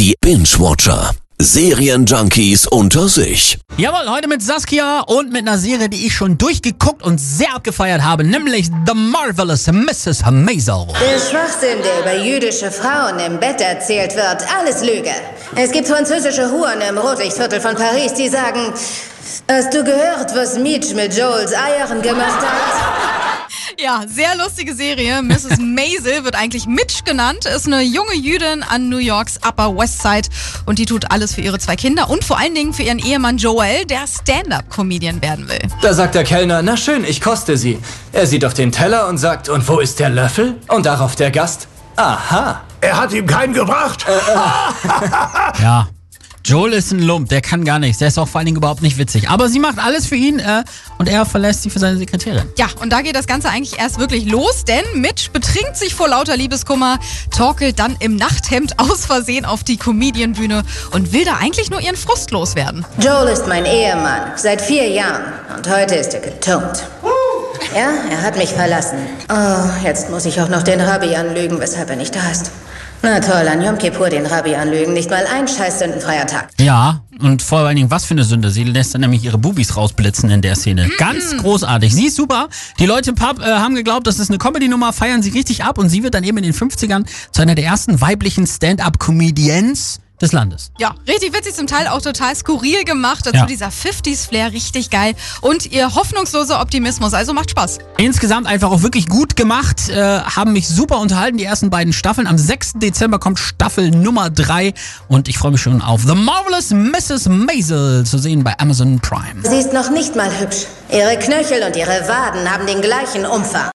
Die Binge-Watcher. Serienjunkies unter sich. Jawohl, heute mit Saskia und mit einer Serie, die ich schon durchgeguckt und sehr abgefeiert habe, nämlich The Marvelous Mrs. Maisel. Der Schwachsinn, der über jüdische Frauen im Bett erzählt wird, alles Lüge. Es gibt französische Huren im Rotlichtviertel von Paris, die sagen, hast du gehört, was Mitch mit Joels Eiern gemacht hat? Ja, sehr lustige Serie. Mrs. Maisel wird eigentlich Mitch genannt, ist eine junge Jüdin an New Yorks Upper West Side und die tut alles für ihre zwei Kinder und vor allen Dingen für ihren Ehemann Joel, der Stand-up-Comedian werden will. Da sagt der Kellner, na schön, ich koste sie. Er sieht auf den Teller und sagt, und wo ist der Löffel? Und darauf der Gast, aha. Er hat ihm keinen gebracht. Ja. Joel ist ein Lump, der kann gar nichts. Der ist auch vor allen Dingen überhaupt nicht witzig. Aber sie macht alles für ihn äh, und er verlässt sie für seine Sekretärin. Ja, und da geht das Ganze eigentlich erst wirklich los, denn Mitch betrinkt sich vor lauter Liebeskummer, torkelt dann im Nachthemd aus Versehen auf die Comedianbühne und will da eigentlich nur ihren Frust loswerden. Joel ist mein Ehemann, seit vier Jahren. Und heute ist er getunkt. Ja, er hat mich verlassen. Oh, jetzt muss ich auch noch den Rabbi anlügen, weshalb er nicht da ist. Na toll, an Yom Kippur den Rabbi anlügen, nicht mal ein scheiß sündenfreier Tag. Ja, und vor allen Dingen, was für eine Sünde. Sie lässt dann nämlich ihre Bubis rausblitzen in der Szene. Ganz großartig. Sie ist super. Die Leute im Pub äh, haben geglaubt, das ist eine Comedy-Nummer, feiern sie richtig ab und sie wird dann eben in den 50ern zu einer der ersten weiblichen Stand-up-Comedians des Landes. Ja, richtig witzig, zum Teil auch total skurril gemacht. Dazu Ja. dieser 50s-Flair, richtig geil. Und ihr hoffnungsloser Optimismus, also macht Spaß. Insgesamt einfach auch wirklich gut gemacht, äh, haben mich super unterhalten, die ersten beiden Staffeln. Am 6. Dezember kommt Staffel Nummer 3 und ich freue mich schon auf The Marvelous Mrs. Maisel zu sehen bei Amazon Prime. Sie ist noch nicht mal hübsch. Ihre Knöchel und ihre Waden haben den gleichen Umfang.